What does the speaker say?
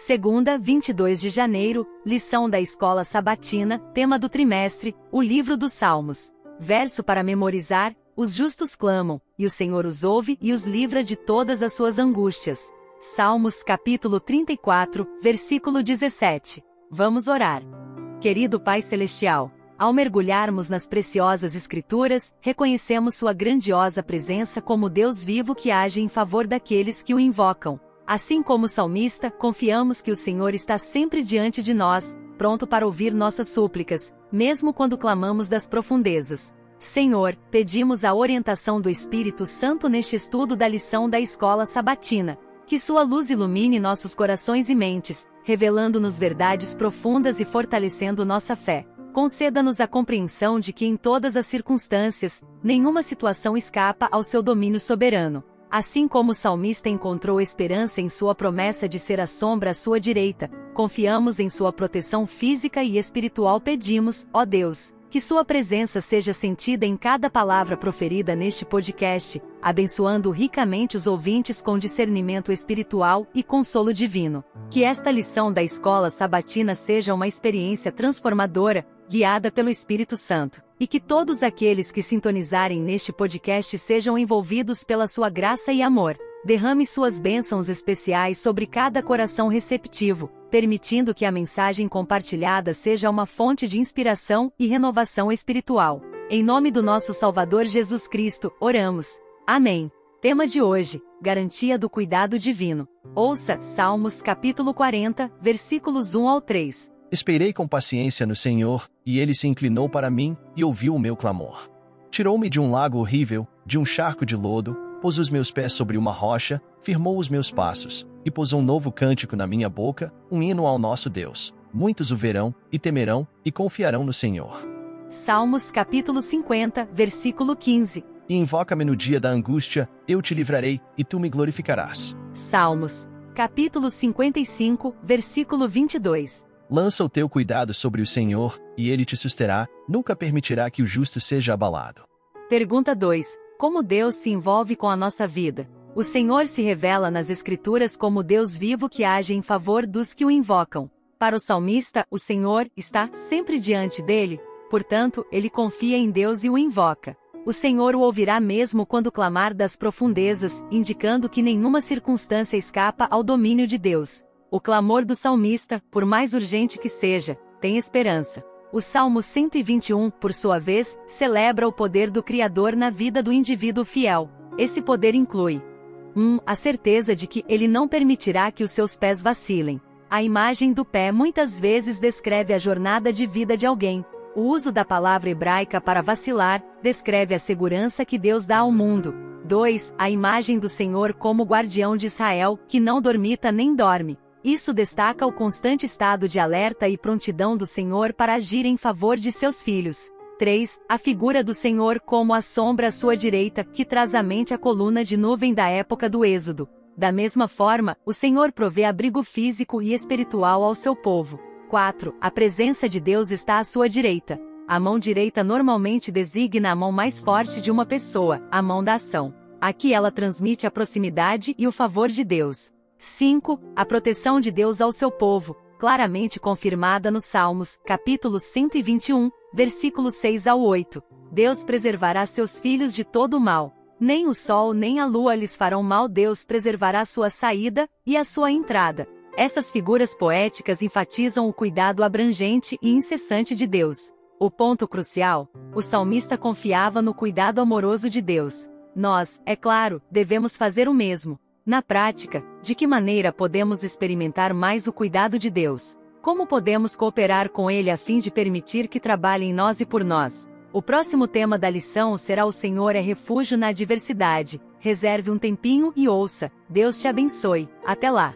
Segunda, 22 de janeiro, lição da escola sabatina, tema do trimestre, o livro dos Salmos. Verso para memorizar: Os justos clamam, e o Senhor os ouve e os livra de todas as suas angústias. Salmos capítulo 34, versículo 17. Vamos orar. Querido Pai Celestial, ao mergulharmos nas preciosas Escrituras, reconhecemos Sua grandiosa presença como Deus vivo que age em favor daqueles que o invocam. Assim como o salmista, confiamos que o Senhor está sempre diante de nós, pronto para ouvir nossas súplicas, mesmo quando clamamos das profundezas. Senhor, pedimos a orientação do Espírito Santo neste estudo da lição da escola sabatina. Que sua luz ilumine nossos corações e mentes, revelando-nos verdades profundas e fortalecendo nossa fé. Conceda-nos a compreensão de que em todas as circunstâncias, nenhuma situação escapa ao seu domínio soberano. Assim como o salmista encontrou esperança em sua promessa de ser a sombra à sua direita, confiamos em sua proteção física e espiritual. Pedimos, ó Deus, que sua presença seja sentida em cada palavra proferida neste podcast, abençoando ricamente os ouvintes com discernimento espiritual e consolo divino. Que esta lição da escola sabatina seja uma experiência transformadora, guiada pelo Espírito Santo, e que todos aqueles que sintonizarem neste podcast sejam envolvidos pela sua graça e amor. Derrame suas bênçãos especiais sobre cada coração receptivo, permitindo que a mensagem compartilhada seja uma fonte de inspiração e renovação espiritual. Em nome do nosso Salvador Jesus Cristo, oramos. Amém. Tema de hoje: Garantia do cuidado divino. Ouça Salmos capítulo 40, versículos 1 ao 3. Esperei com paciência no Senhor, e ele se inclinou para mim e ouviu o meu clamor. Tirou-me de um lago horrível, de um charco de lodo, pôs os meus pés sobre uma rocha, firmou os meus passos, e pôs um novo cântico na minha boca, um hino ao nosso Deus. Muitos o verão, e temerão, e confiarão no Senhor. Salmos capítulo 50, versículo 15. E invoca-me no dia da angústia, eu te livrarei, e tu me glorificarás. Salmos capítulo 55, versículo 22. Lança o teu cuidado sobre o Senhor, e ele te susterá, nunca permitirá que o justo seja abalado. Pergunta 2. Como Deus se envolve com a nossa vida? O Senhor se revela nas Escrituras como Deus vivo que age em favor dos que o invocam. Para o salmista, o Senhor está sempre diante dele, portanto, ele confia em Deus e o invoca. O Senhor o ouvirá mesmo quando clamar das profundezas, indicando que nenhuma circunstância escapa ao domínio de Deus. O clamor do salmista, por mais urgente que seja, tem esperança. O Salmo 121, por sua vez, celebra o poder do Criador na vida do indivíduo fiel. Esse poder inclui 1. Um, a certeza de que ele não permitirá que os seus pés vacilem. A imagem do pé muitas vezes descreve a jornada de vida de alguém. O uso da palavra hebraica para vacilar descreve a segurança que Deus dá ao mundo. 2. A imagem do Senhor como guardião de Israel, que não dormita nem dorme. Isso destaca o constante estado de alerta e prontidão do Senhor para agir em favor de seus filhos. 3. A figura do Senhor como a sombra à sua direita, que traz à mente a coluna de nuvem da época do Êxodo. Da mesma forma, o Senhor provê abrigo físico e espiritual ao seu povo. 4. A presença de Deus está à sua direita. A mão direita normalmente designa a mão mais forte de uma pessoa, a mão da ação. Aqui ela transmite a proximidade e o favor de Deus. 5. A proteção de Deus ao seu povo, claramente confirmada nos Salmos, capítulo 121, versículos 6 ao 8. Deus preservará seus filhos de todo o mal. Nem o sol nem a lua lhes farão mal. Deus preservará sua saída e a sua entrada. Essas figuras poéticas enfatizam o cuidado abrangente e incessante de Deus. O ponto crucial: o salmista confiava no cuidado amoroso de Deus. Nós, é claro, devemos fazer o mesmo. Na prática, de que maneira podemos experimentar mais o cuidado de Deus? Como podemos cooperar com Ele a fim de permitir que trabalhe em nós e por nós? O próximo tema da lição será O Senhor é refúgio na adversidade. Reserve um tempinho e ouça. Deus te abençoe. Até lá!